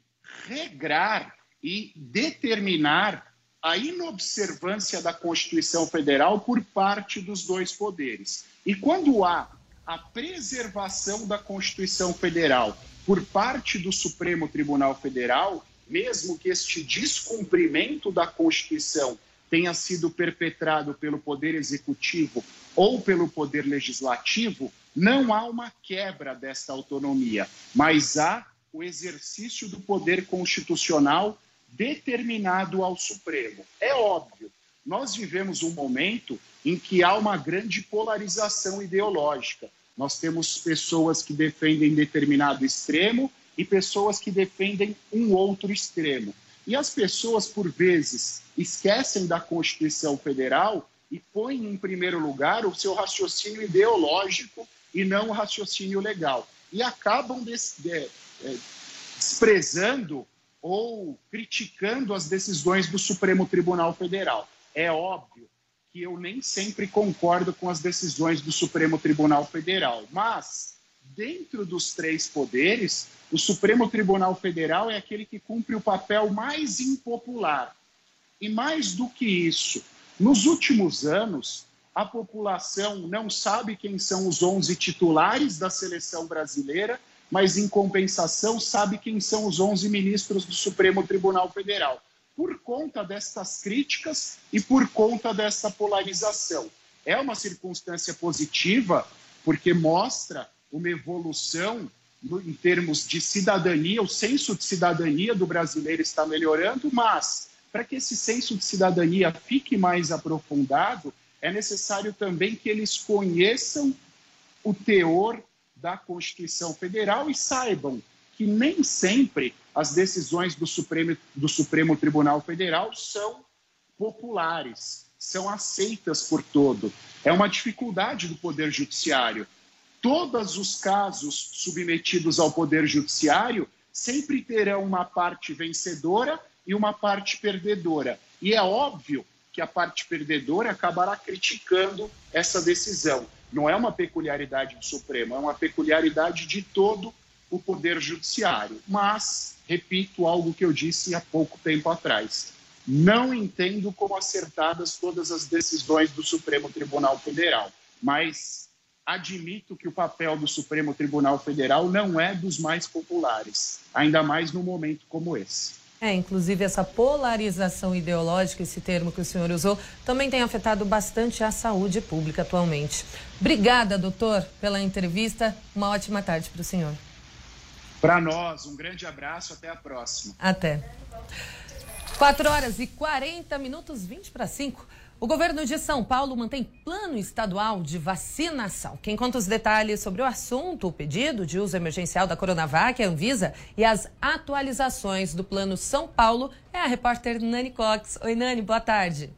S23: regrar e determinar a inobservância da Constituição Federal por parte dos dois poderes. E quando há a preservação da Constituição Federal por parte do Supremo Tribunal Federal, mesmo que este descumprimento da Constituição tenha sido perpetrado pelo Poder Executivo ou pelo Poder Legislativo, não há uma quebra desta autonomia, mas há o exercício do poder constitucional determinado ao Supremo. É óbvio, nós vivemos um momento em que há uma grande polarização ideológica. Nós temos pessoas que defendem determinado extremo e pessoas que defendem um outro extremo. E as pessoas, por vezes, esquecem da Constituição Federal e põem em primeiro lugar o seu raciocínio ideológico e não o raciocínio legal. E acabam des, de, é, desprezando ou criticando as decisões do Supremo Tribunal Federal. É óbvio que eu nem sempre concordo com as decisões do Supremo Tribunal Federal, mas dentro dos três poderes, o Supremo Tribunal Federal é aquele que cumpre o papel mais impopular. E mais do que isso, nos últimos anos, a população não sabe quem são os 11 titulares da seleção brasileira, mas em compensação sabe quem são os 11 ministros do Supremo Tribunal Federal. Por conta destas críticas e por conta dessa polarização. É uma circunstância positiva, porque mostra uma evolução no, em termos de cidadania, o senso de cidadania do brasileiro está melhorando, mas para que esse senso de cidadania fique mais aprofundado, é necessário também que eles conheçam o teor da Constituição Federal e saibam que nem sempre as decisões do Supremo, do Supremo Tribunal Federal são populares, são aceitas por todo. É uma dificuldade do Poder Judiciário. Todos os casos submetidos ao Poder Judiciário sempre terão uma parte vencedora e uma parte perdedora. E é óbvio que a parte perdedora acabará criticando essa decisão. Não é uma peculiaridade do Supremo, é uma peculiaridade de todo o Poder Judiciário. Mas, repito algo que eu disse há pouco tempo atrás: não entendo como acertadas todas as decisões do Supremo Tribunal Federal, mas admito que o papel do Supremo Tribunal Federal não é dos mais populares, ainda mais num momento como esse.
S4: É, inclusive essa polarização ideológica, esse termo que o senhor usou, também tem afetado bastante a saúde pública atualmente. Obrigada, doutor, pela entrevista. Uma ótima tarde para o senhor.
S23: Para nós, um grande abraço, até a próxima.
S4: Até. 4 horas e 40 minutos, 20 para 5. O governo de São Paulo mantém plano estadual de vacinação. Quem conta os detalhes sobre o assunto, o pedido de uso emergencial da Coronavac, a Anvisa e as atualizações do plano São Paulo é a repórter Nani Cox. Oi, Nani, boa tarde.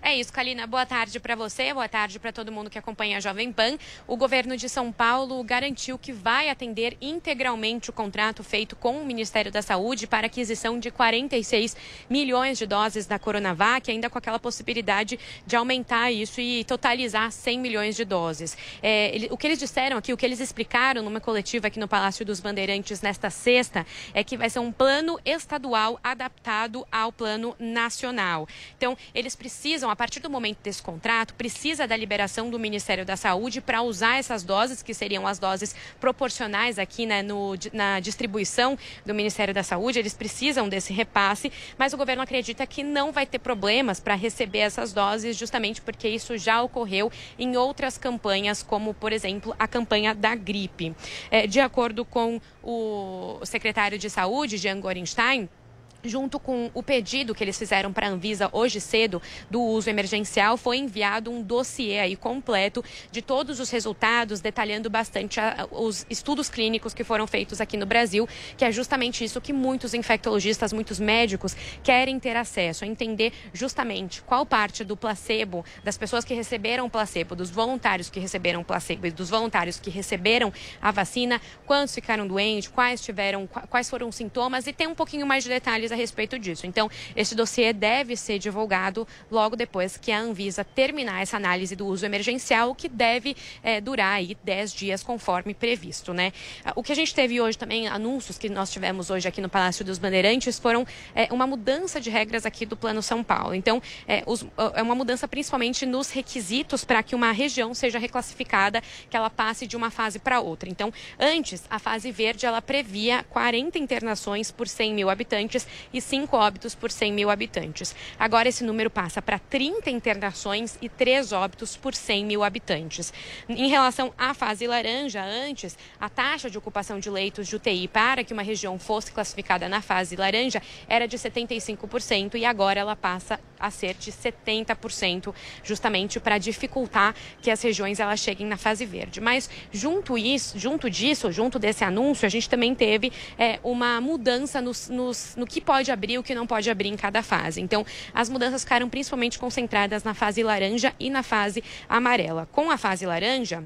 S24: É isso, Kalina. Boa tarde para você, boa tarde para todo mundo que acompanha a Jovem Pan. O governo de São Paulo garantiu que vai atender integralmente o contrato feito com o Ministério da Saúde para aquisição de 46 milhões de doses da Coronavac, ainda com aquela possibilidade de aumentar isso e totalizar 100 milhões de doses. É, ele, o que eles disseram aqui, o que eles explicaram numa coletiva aqui no Palácio dos Bandeirantes nesta sexta, é que vai ser um plano estadual adaptado ao plano nacional. Então, eles precisam a partir do momento desse contrato, precisa da liberação do Ministério da Saúde para usar essas doses, que seriam as doses proporcionais aqui né, no, na distribuição do Ministério da Saúde. Eles precisam desse repasse, mas o governo acredita que não vai ter problemas para receber essas doses, justamente porque isso já ocorreu em outras campanhas, como, por exemplo, a campanha da gripe. É, de acordo com o secretário de Saúde, Jean Gorenstein, junto com o pedido que eles fizeram para a Anvisa hoje cedo do uso emergencial, foi enviado um dossiê aí completo de todos os resultados, detalhando bastante a, os estudos clínicos que foram feitos aqui no Brasil, que é justamente isso que muitos infectologistas, muitos médicos querem ter acesso, a entender justamente qual parte do placebo, das pessoas que receberam placebo, dos voluntários que receberam placebo e dos voluntários que receberam a vacina, quantos ficaram doentes, quais tiveram, quais foram os sintomas e tem um pouquinho mais de detalhes a respeito disso. Então, esse dossiê deve ser divulgado logo depois que a Anvisa terminar essa análise do uso emergencial, que deve é, durar aí 10 dias, conforme previsto, né? O que a gente teve hoje também, anúncios que nós tivemos hoje aqui no Palácio dos Bandeirantes, foram é, uma mudança de regras aqui do Plano São Paulo. Então, é, os, é uma mudança principalmente nos requisitos para que uma região seja reclassificada, que ela passe de uma fase para outra. Então, antes, a fase verde, ela previa 40 internações por 100 mil habitantes e 5 óbitos por 100 mil habitantes. Agora esse número passa para 30 internações e 3 óbitos por 100 mil habitantes. Em relação à fase laranja, antes, a taxa de ocupação de leitos de UTI para que uma região fosse classificada na fase laranja era de 75% e agora ela passa a ser de 70%, justamente para dificultar que as regiões elas cheguem na fase verde. Mas junto isso, junto disso, junto desse anúncio, a gente também teve é, uma mudança nos, nos, no que pode abrir o que não pode abrir em cada fase. Então, as mudanças ficaram principalmente concentradas na fase laranja e na fase amarela. Com a fase laranja,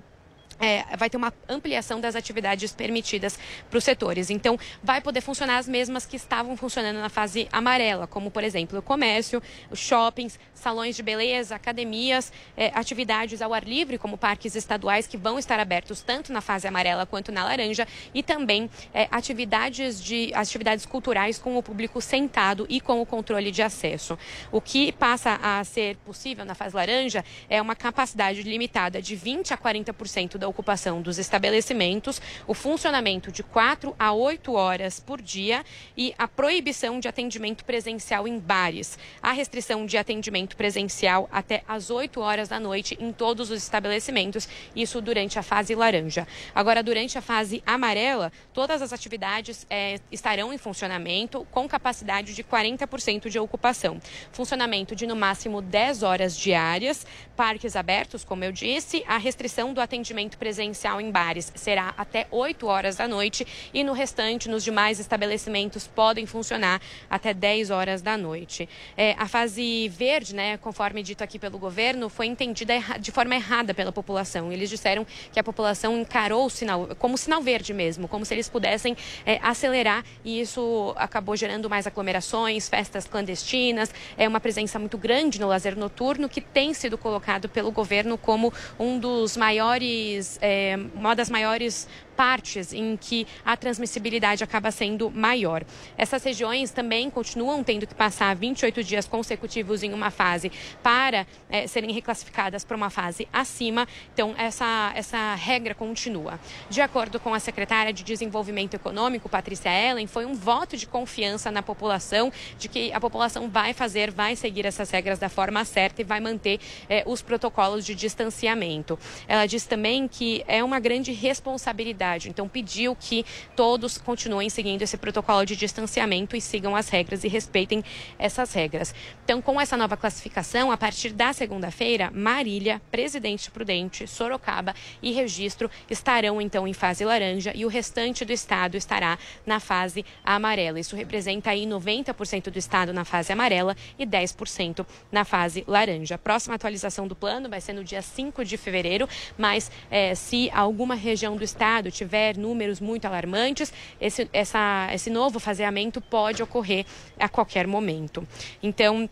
S24: é, vai ter uma ampliação das atividades permitidas para os setores. Então, vai poder funcionar as mesmas que estavam funcionando na fase amarela, como, por exemplo, o comércio, os shoppings, salões de beleza, academias, é, atividades ao ar livre, como parques estaduais, que vão estar abertos tanto na fase amarela quanto na laranja, e também é, atividades, de, atividades culturais com o público sentado e com o controle de acesso. O que passa a ser possível na fase laranja é uma capacidade limitada de 20% a 40% da ocupação dos estabelecimentos, o funcionamento de 4 a 8 horas por dia e a proibição de atendimento presencial em bares. A restrição de atendimento presencial até às 8 horas da noite em todos os estabelecimentos, isso durante a fase laranja. Agora, durante a fase amarela, todas as atividades é, estarão em funcionamento com capacidade de 40% de ocupação. Funcionamento de no máximo 10 horas diárias, parques abertos, como eu disse, a restrição do atendimento atendimento presencial em bares será até 8 horas da noite e no restante, nos demais estabelecimentos, podem funcionar até 10 horas da noite. É, a fase verde, né, conforme dito aqui pelo governo, foi entendida de forma errada pela população. Eles disseram que a população encarou o sinal como sinal verde mesmo, como se eles pudessem é, acelerar e isso acabou gerando mais aglomerações, festas clandestinas, é uma presença muito grande no lazer noturno que tem sido colocado pelo governo como um dos maiores, é, uma das maiores partes em que a transmissibilidade acaba sendo maior. Essas regiões também continuam tendo que passar 28 dias consecutivos em uma fase para é, serem reclassificadas para uma fase acima. Então, essa, essa regra continua. De acordo com a secretária de Desenvolvimento Econômico, Patrícia Ellen, foi um voto de confiança na população de que a população vai fazer, vai seguir essas regras da forma certa e vai manter é, os protocolos de distanciamento. Ela disse também que é uma grande responsabilidade então, pediu que todos continuem seguindo esse protocolo de distanciamento e sigam as regras e respeitem essas regras. Então, com essa nova classificação, a partir da segunda-feira, Marília, Presidente Prudente, Sorocaba e Registro estarão então em fase laranja e o restante do estado estará na fase amarela. Isso representa aí 90% do estado na fase amarela e 10% na fase laranja. A próxima atualização do plano vai ser no dia 5 de fevereiro, mas é, se alguma região do estado tiver números muito alarmantes, esse, essa, esse novo faseamento pode ocorrer a qualquer momento. Então,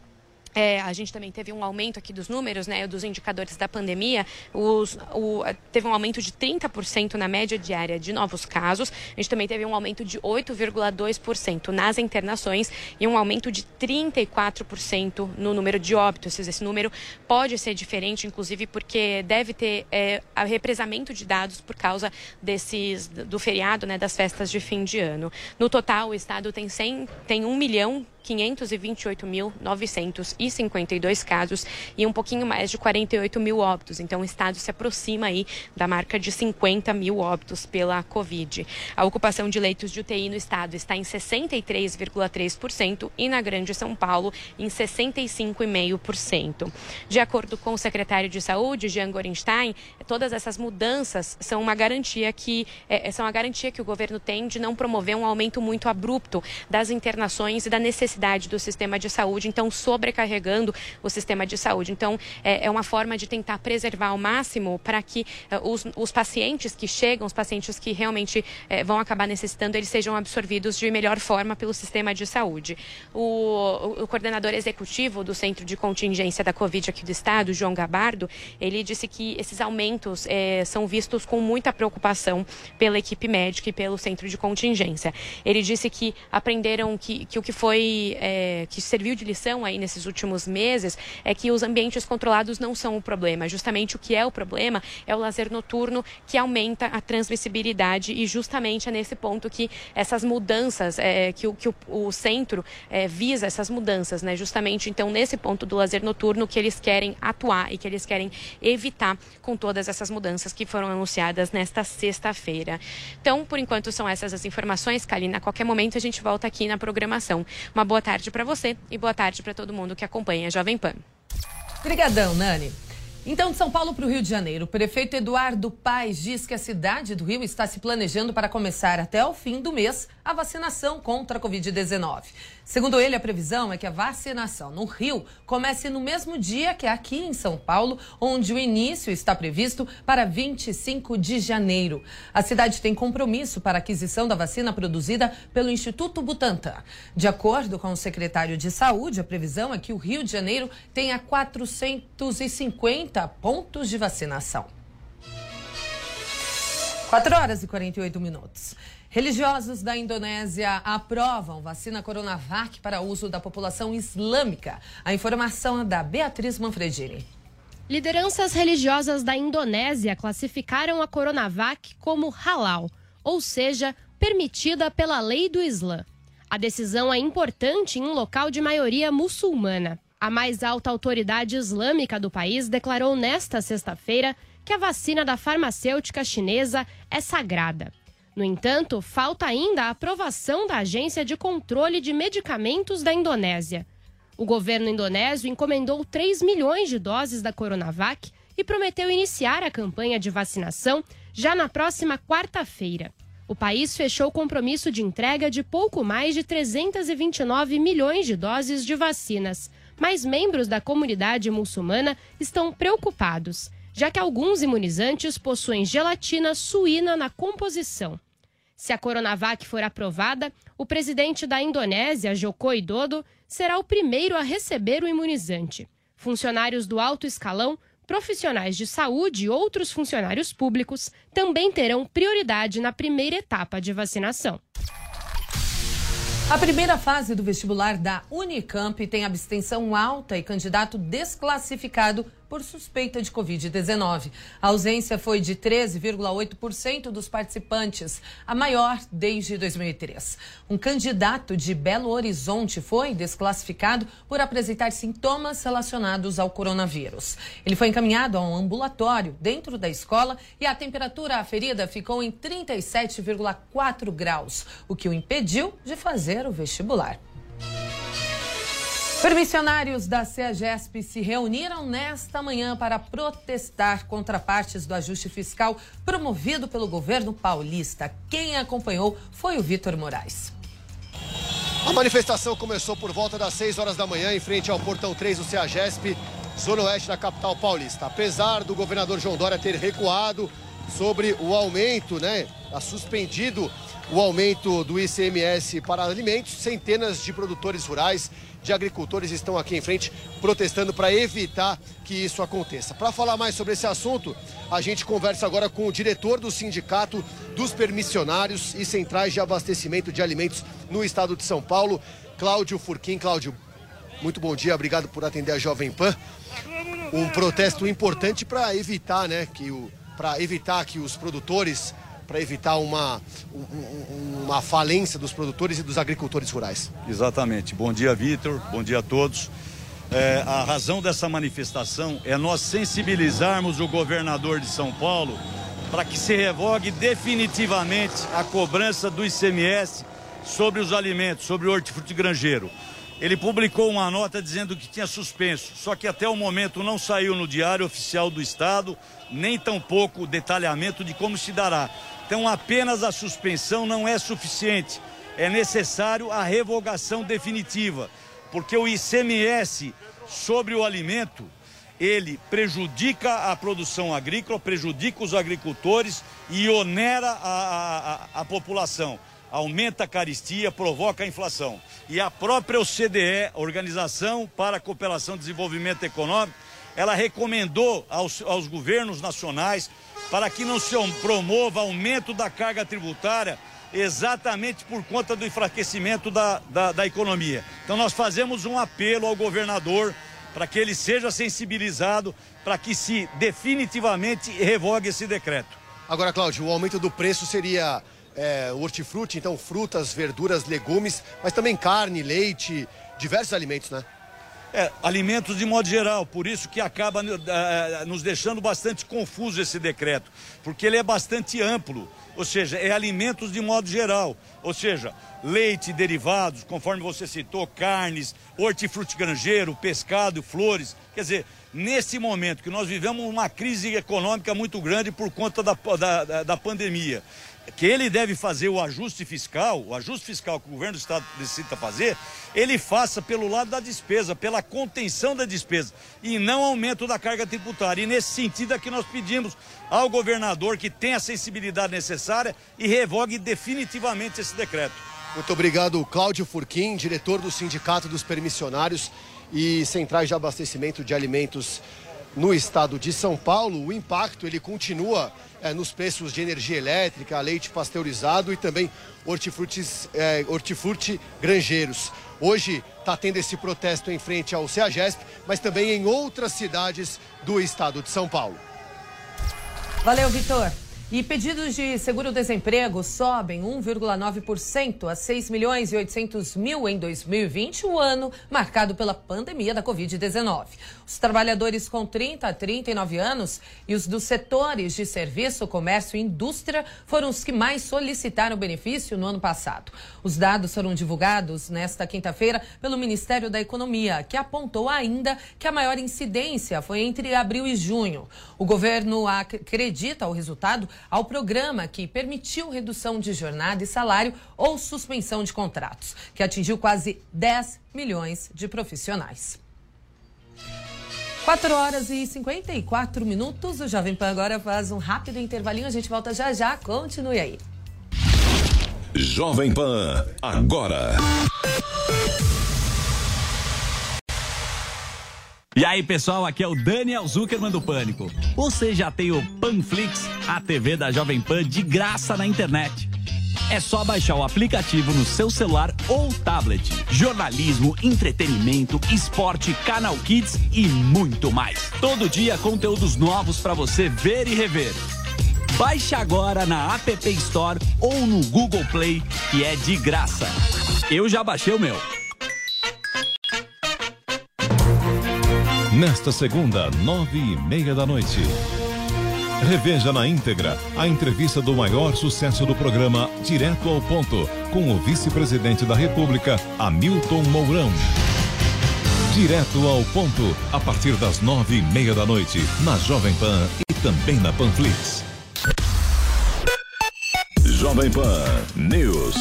S24: é, a gente também teve um aumento aqui dos números, né, dos indicadores da pandemia. Os, o, teve um aumento de 30% na média diária de novos casos. A gente também teve um aumento de 8,2% nas internações e um aumento de 34% no número de óbitos. Esse número pode ser diferente, inclusive, porque deve ter é, represamento de dados por causa desses, do feriado, né, das festas de fim de ano. No total, o estado tem, 100, tem 1 milhão 528.952 casos e um pouquinho mais de 48 mil óbitos. Então, o estado se aproxima aí da marca de 50 mil óbitos pela Covid. A ocupação de leitos de UTI no estado está em 63,3% e na Grande São Paulo em 65,5%. De acordo com o secretário de Saúde, Jean Gorenstein, todas essas mudanças são uma garantia que é, são a garantia que o governo tem de não promover um aumento muito abrupto das internações e da necessidade necessidade do sistema de saúde, então sobrecarregando o sistema de saúde. Então, é, é uma forma de tentar preservar ao máximo para que uh, os, os, pacientes que chegam, os pacientes que realmente uh, vão acabar necessitando, eles sejam absorvidos de melhor forma pelo sistema de saúde. O, o, o coordenador executivo do Centro de Contingência da Covid aqui do Estado, João Gabardo, ele disse que esses aumentos eh, são vistos com muita preocupação pela equipe médica e pelo Centro de Contingência. Ele disse que aprenderam que, que o que foi é, que serviu de lição aí nesses últimos meses é que os ambientes controlados não são o problema. Justamente o que é o problema é o lazer noturno que aumenta a transmissibilidade e justamente é nesse ponto que essas mudanças, é, que, o, que o, o centro é, visa essas mudanças, né? Justamente então nesse ponto do lazer noturno que eles querem atuar e que eles querem evitar com todas essas mudanças que foram anunciadas nesta sexta-feira. Então, por enquanto são essas as informações, Kalina. A qualquer momento a gente volta aqui na programação. Uma boa tarde para você e boa tarde para todo mundo que acompanha a Jovem Pan.
S4: Obrigadão, Nani. Então, de São Paulo para o Rio de Janeiro, o prefeito Eduardo Paes diz que a cidade do Rio está se planejando para começar até o fim do mês a vacinação contra a Covid-19. Segundo ele, a previsão é que a vacinação no Rio comece no mesmo dia que aqui em São Paulo, onde o início está previsto para 25 de janeiro. A cidade tem compromisso para a aquisição da vacina produzida pelo Instituto Butantan. De acordo com o secretário de Saúde, a previsão é que o Rio de Janeiro tenha 450 pontos de vacinação. 4 horas e 48 minutos. Religiosos da Indonésia aprovam vacina Coronavac para uso da população islâmica. A informação é da Beatriz Manfredini.
S1: Lideranças religiosas da Indonésia classificaram a Coronavac como halal, ou seja, permitida pela lei do Islã. A decisão é importante em um local de maioria muçulmana. A mais alta autoridade islâmica do país declarou nesta sexta-feira que a vacina da farmacêutica chinesa é sagrada. No entanto, falta ainda a aprovação da Agência de Controle de Medicamentos da Indonésia. O governo indonésio encomendou 3 milhões de doses da Coronavac e prometeu iniciar a campanha de vacinação já na próxima quarta-feira. O país fechou o compromisso de entrega de pouco mais de 329 milhões de doses de vacinas, mas membros da comunidade muçulmana estão preocupados, já que alguns imunizantes possuem gelatina suína na composição. Se a Coronavac for aprovada, o presidente da Indonésia, Joko Widodo, será o primeiro a receber o imunizante. Funcionários do alto escalão, profissionais de saúde e outros funcionários públicos também terão prioridade na primeira etapa de vacinação.
S4: A primeira fase do vestibular da Unicamp tem abstenção alta e candidato desclassificado por suspeita de Covid-19. A ausência foi de 13,8% dos participantes, a maior desde 2003. Um candidato de Belo Horizonte foi desclassificado por apresentar sintomas relacionados ao coronavírus. Ele foi encaminhado a um ambulatório dentro da escola e a temperatura aferida ficou em 37,4 graus, o que o impediu de fazer o vestibular. Permissionários da CEAGESP se reuniram nesta manhã para protestar contra partes do ajuste fiscal promovido pelo governo paulista. Quem acompanhou foi o Vitor Moraes.
S25: A manifestação começou por volta das 6 horas da manhã em frente ao portão 3 do CEAGESP, zona oeste da capital paulista. Apesar do governador João Dória ter recuado sobre o aumento, né, a suspendido o aumento do ICMS para alimentos, centenas de produtores rurais de agricultores estão aqui em frente protestando para evitar que isso aconteça. Para falar mais sobre esse assunto, a gente conversa agora com o diretor do Sindicato dos Permissionários e Centrais de Abastecimento de Alimentos no estado de São Paulo, Cláudio Furquim. Cláudio, muito bom dia, obrigado por atender a Jovem Pan. Um protesto importante para evitar, né, que o para evitar que os produtores para evitar uma, uma falência dos produtores e dos agricultores rurais.
S26: Exatamente. Bom dia, Vitor. Bom dia a todos. É, a razão dessa manifestação é nós sensibilizarmos o governador de São Paulo para que se revogue definitivamente a cobrança do ICMS sobre os alimentos, sobre o hortifruti granjeiro. Ele publicou uma nota dizendo que tinha suspenso, só que até o momento não saiu no Diário Oficial do Estado, nem tampouco o detalhamento de como se dará. Então, apenas a suspensão não é suficiente. É necessário a revogação definitiva, porque o ICMS sobre o alimento, ele prejudica a produção agrícola, prejudica os agricultores e onera a, a, a população. Aumenta a caristia, provoca a inflação. E a própria OCDE, Organização para a Cooperação e Desenvolvimento Econômico, ela recomendou aos, aos governos nacionais para que não se promova aumento da carga tributária exatamente por conta do enfraquecimento da, da, da economia. Então nós fazemos um apelo ao governador para que ele seja sensibilizado para que se definitivamente revogue esse decreto.
S25: Agora, Cláudio, o aumento do preço seria é, hortifruti, então frutas, verduras, legumes, mas também carne, leite, diversos alimentos, né?
S26: É, alimentos de modo geral, por isso que acaba uh, nos deixando bastante confuso esse decreto, porque ele é bastante amplo, ou seja, é alimentos de modo geral, ou seja, leite, derivados, conforme você citou, carnes, hortifruti granjeiro, pescado, flores, quer dizer, nesse momento que nós vivemos uma crise econômica muito grande por conta da, da, da pandemia, que ele deve fazer o ajuste fiscal, o ajuste fiscal que o governo do estado necessita fazer, ele faça pelo lado da despesa, pela contenção da despesa e não aumento da carga tributária. E nesse sentido é que nós pedimos ao governador que tenha a sensibilidade necessária e revogue definitivamente esse decreto.
S25: Muito obrigado, Cláudio Furquim, diretor do Sindicato dos Permissionários e Centrais de Abastecimento de Alimentos no estado de São Paulo. O impacto ele continua é, nos preços de energia elétrica, leite pasteurizado e também hortifrutis, é, hortifruti granjeiros. Hoje está tendo esse protesto em frente ao CEAGESP, mas também em outras cidades do estado de São Paulo.
S4: Valeu, Vitor. E pedidos de seguro-desemprego sobem 1,9% a 6 milhões e 800 mil em 2020, o ano marcado pela pandemia da Covid-19. Os trabalhadores com 30 a 39 anos e os dos setores de serviço, comércio e indústria foram os que mais solicitaram benefício no ano passado. Os dados foram divulgados nesta quinta-feira pelo Ministério da Economia, que apontou ainda que a maior incidência foi entre abril e junho. O governo acredita o resultado ao programa que permitiu redução de jornada e salário ou suspensão de contratos, que atingiu quase 10 milhões de profissionais. 4 horas e 54 minutos. O Jovem Pan agora faz um rápido intervalinho. A gente volta já já. Continue aí.
S3: Jovem Pan, agora.
S27: E aí, pessoal, aqui é o Daniel Zuckerman do Pânico. Você já tem o Panflix, a TV da Jovem Pan de graça na internet. É só baixar o aplicativo no seu celular ou tablet. Jornalismo, entretenimento, esporte, canal Kids e muito mais. Todo dia conteúdos novos para você ver e rever. Baixe agora na App Store ou no Google Play, que é de graça. Eu já baixei o meu.
S3: Nesta segunda, nove e meia da noite. Reveja na íntegra a entrevista do maior sucesso do programa Direto ao Ponto, com o vice-presidente da República, Hamilton Mourão. Direto ao Ponto, a partir das nove e meia da noite, na Jovem Pan e também na Panflix. Jovem Pan News.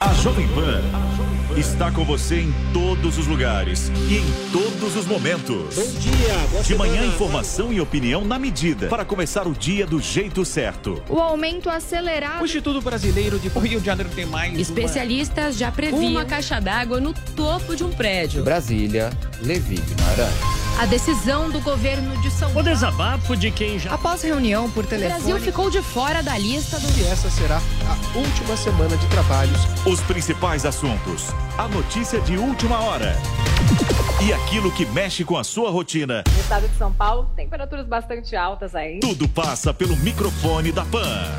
S2: A Jovem Pan está com você em todos os lugares e em todos os momentos.
S28: Bom dia, boa
S2: De manhã,
S28: semana.
S2: informação e opinião na medida para começar o dia do jeito certo.
S29: O aumento acelerado.
S28: O Instituto Brasileiro de Rio de Janeiro tem mais.
S29: Especialistas já previam
S30: Uma caixa d'água no topo de um prédio.
S31: Brasília, Levi Guimarães.
S29: A decisão do governo de São Paulo.
S32: O desabafo de quem já.
S29: Após reunião por O telefone. Brasil ficou de fora da lista do.
S22: E essa será a última semana de trabalhos.
S2: Os principais assuntos, a notícia de última hora e aquilo que mexe com a sua rotina.
S33: No estado de São Paulo, temperaturas bastante altas aí.
S2: Tudo passa pelo microfone da Pan.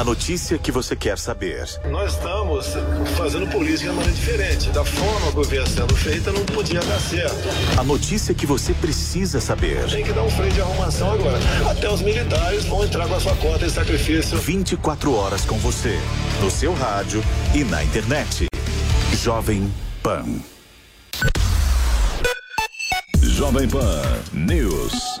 S2: A notícia que você quer saber.
S34: Nós estamos fazendo política de maneira diferente. Da forma que vinha sendo feita, não podia dar certo.
S2: A notícia que você precisa saber.
S34: Tem que dar um freio de arrumação agora. Até os militares vão entrar com a sua cota de sacrifício.
S2: 24 horas com você, no seu rádio e na internet. Jovem Pan.
S3: Jovem Pan News.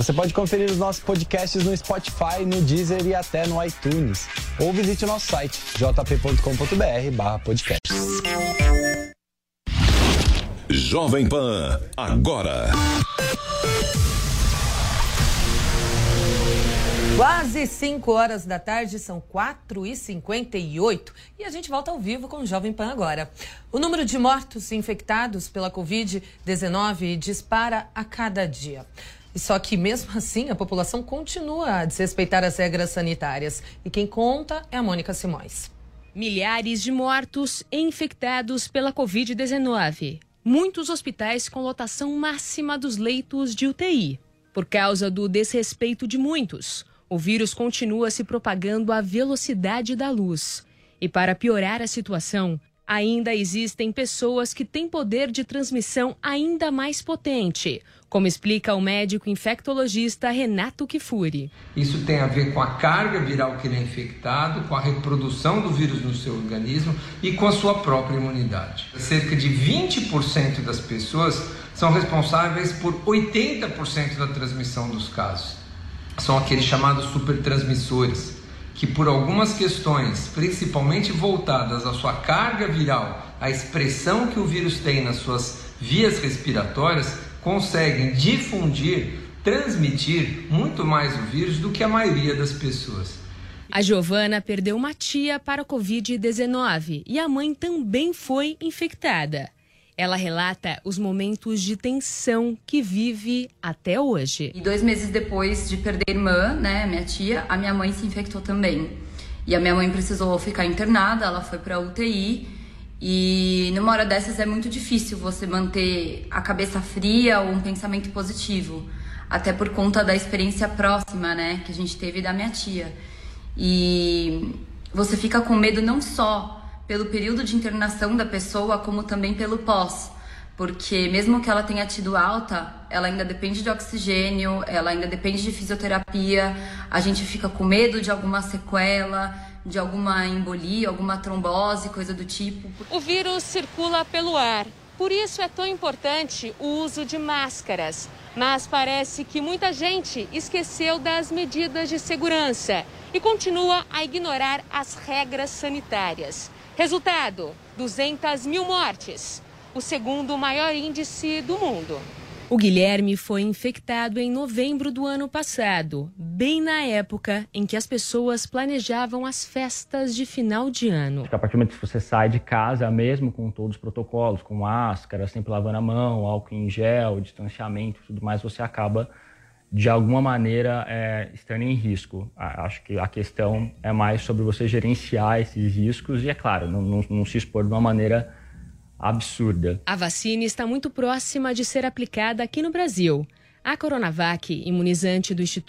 S35: Você pode conferir os nossos podcasts no Spotify, no Deezer e até no iTunes. Ou visite o nosso site jp.com.br barra podcast.
S3: Jovem Pan, agora.
S4: Quase 5 horas da tarde, são 4 e 58 e a gente volta ao vivo com o Jovem Pan agora. O número de mortos infectados pela Covid-19 dispara a cada dia. Só que, mesmo assim, a população continua a desrespeitar as regras sanitárias. E quem conta é a Mônica Simões.
S30: Milhares de mortos infectados pela Covid-19. Muitos hospitais com lotação máxima dos leitos de UTI. Por causa do desrespeito de muitos, o vírus continua se propagando à velocidade da luz. E para piorar a situação, ainda existem pessoas que têm poder de transmissão ainda mais potente, como explica o médico infectologista Renato Kifuri.
S36: Isso tem a ver com a carga viral que ele é infectado, com a reprodução do vírus no seu organismo e com a sua própria imunidade. Cerca de 20% das pessoas são responsáveis por 80% da transmissão dos casos. São aqueles chamados supertransmissores, que por algumas questões, principalmente voltadas à sua carga viral, à expressão que o vírus tem nas suas vias respiratórias, conseguem difundir, transmitir muito mais o vírus do que a maioria das pessoas.
S14: A Giovana perdeu uma tia para a Covid-19 e a mãe também foi infectada. Ela relata os momentos de tensão que vive até hoje.
S37: E dois meses depois de perder a irmã, né, minha tia, a minha mãe se infectou também. E a minha mãe precisou ficar internada, ela foi para UTI. E numa hora dessas é muito difícil você manter a cabeça fria ou um pensamento positivo, até por conta da experiência próxima, né, que a gente teve da minha tia. E você fica com medo não só pelo período de internação da pessoa, como também pelo pós. Porque mesmo que ela tenha tido alta, ela ainda depende de oxigênio, ela ainda depende de fisioterapia, a gente fica com medo de alguma sequela, de alguma embolia, alguma trombose, coisa do tipo.
S14: O vírus circula pelo ar, por isso é tão importante o uso de máscaras. Mas parece que muita gente esqueceu das medidas de segurança e continua a ignorar as regras sanitárias. Resultado: 200 mil mortes, o segundo maior índice do mundo. O Guilherme foi infectado em novembro do ano passado, bem na época em que as pessoas planejavam as festas de final de ano.
S38: A partir do momento que você sai de casa, mesmo com todos os protocolos, com máscara, sempre lavando a mão, álcool em gel, distanciamento e tudo mais, você acaba de alguma maneira é, estando em risco. Acho que a questão é mais sobre você gerenciar esses riscos e, é claro, não, não, não se expor de uma maneira absurda.
S14: A vacina está muito próxima de ser aplicada aqui no Brasil. A Coronavac, imunizante do Instituto